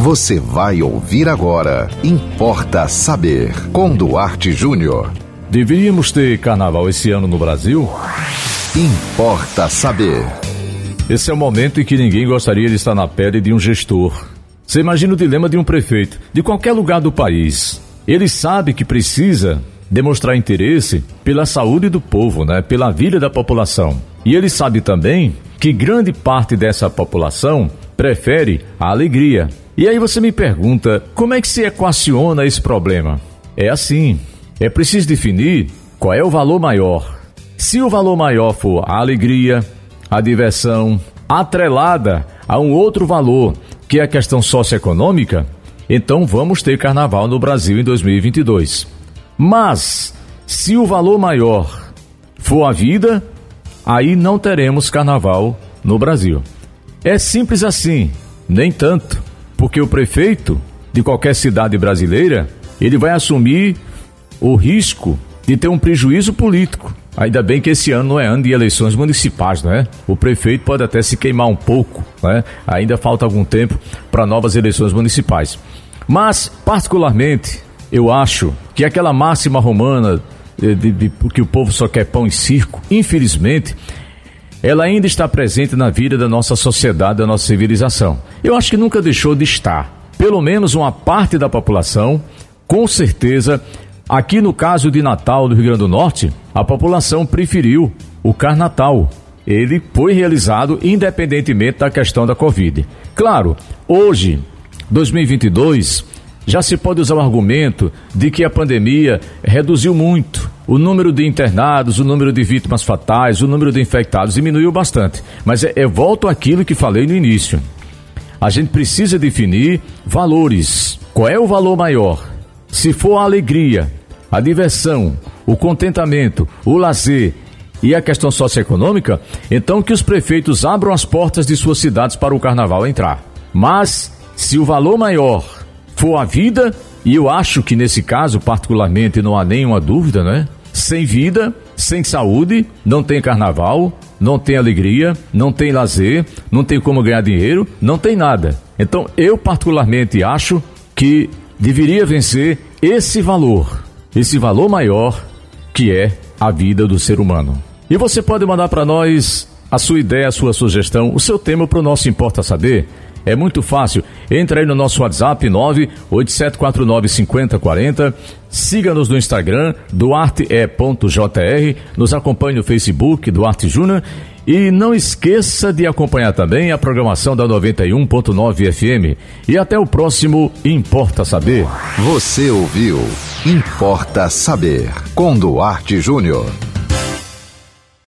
Você vai ouvir agora. Importa saber. Com Duarte Júnior. Deveríamos ter carnaval esse ano no Brasil? Importa saber. Esse é o momento em que ninguém gostaria de estar na pele de um gestor. Você imagina o dilema de um prefeito de qualquer lugar do país. Ele sabe que precisa demonstrar interesse pela saúde do povo, né? pela vida da população. E ele sabe também que grande parte dessa população prefere a alegria, e aí você me pergunta, como é que se equaciona esse problema? É assim, é preciso definir qual é o valor maior. Se o valor maior for a alegria, a diversão, atrelada a um outro valor, que é a questão socioeconômica, então vamos ter carnaval no Brasil em 2022. Mas, se o valor maior for a vida, aí não teremos carnaval no Brasil. É simples assim, nem tanto porque o prefeito de qualquer cidade brasileira, ele vai assumir o risco de ter um prejuízo político. Ainda bem que esse ano não é ano de eleições municipais, não é? O prefeito pode até se queimar um pouco, né? Ainda falta algum tempo para novas eleições municipais. Mas, particularmente, eu acho que aquela máxima romana de, de, de, que o povo só quer pão e circo, infelizmente, ela ainda está presente na vida da nossa sociedade, da nossa civilização. Eu acho que nunca deixou de estar. Pelo menos uma parte da população, com certeza, aqui no caso de Natal do Rio Grande do Norte, a população preferiu o Carnatal. Ele foi realizado independentemente da questão da Covid. Claro, hoje, 2022, já se pode usar o argumento de que a pandemia reduziu muito o número de internados, o número de vítimas fatais, o número de infectados diminuiu bastante. Mas é, eu volto àquilo que falei no início. A gente precisa definir valores. Qual é o valor maior? Se for a alegria, a diversão, o contentamento, o lazer e a questão socioeconômica, então que os prefeitos abram as portas de suas cidades para o carnaval entrar. Mas, se o valor maior for a vida, e eu acho que nesse caso, particularmente, não há nenhuma dúvida, né? Sem vida, sem saúde, não tem carnaval, não tem alegria, não tem lazer, não tem como ganhar dinheiro, não tem nada. Então, eu particularmente acho que deveria vencer esse valor, esse valor maior que é a vida do ser humano. E você pode mandar para nós a sua ideia, a sua sugestão, o seu tema para o nosso Importa Saber. É muito fácil. Entra aí no nosso WhatsApp 987495040. Siga-nos no Instagram, duarte.jr. Nos acompanhe no Facebook, Duarte Júnior. E não esqueça de acompanhar também a programação da 91.9 FM. E até o próximo Importa Saber. Você ouviu Importa Saber com Duarte Júnior.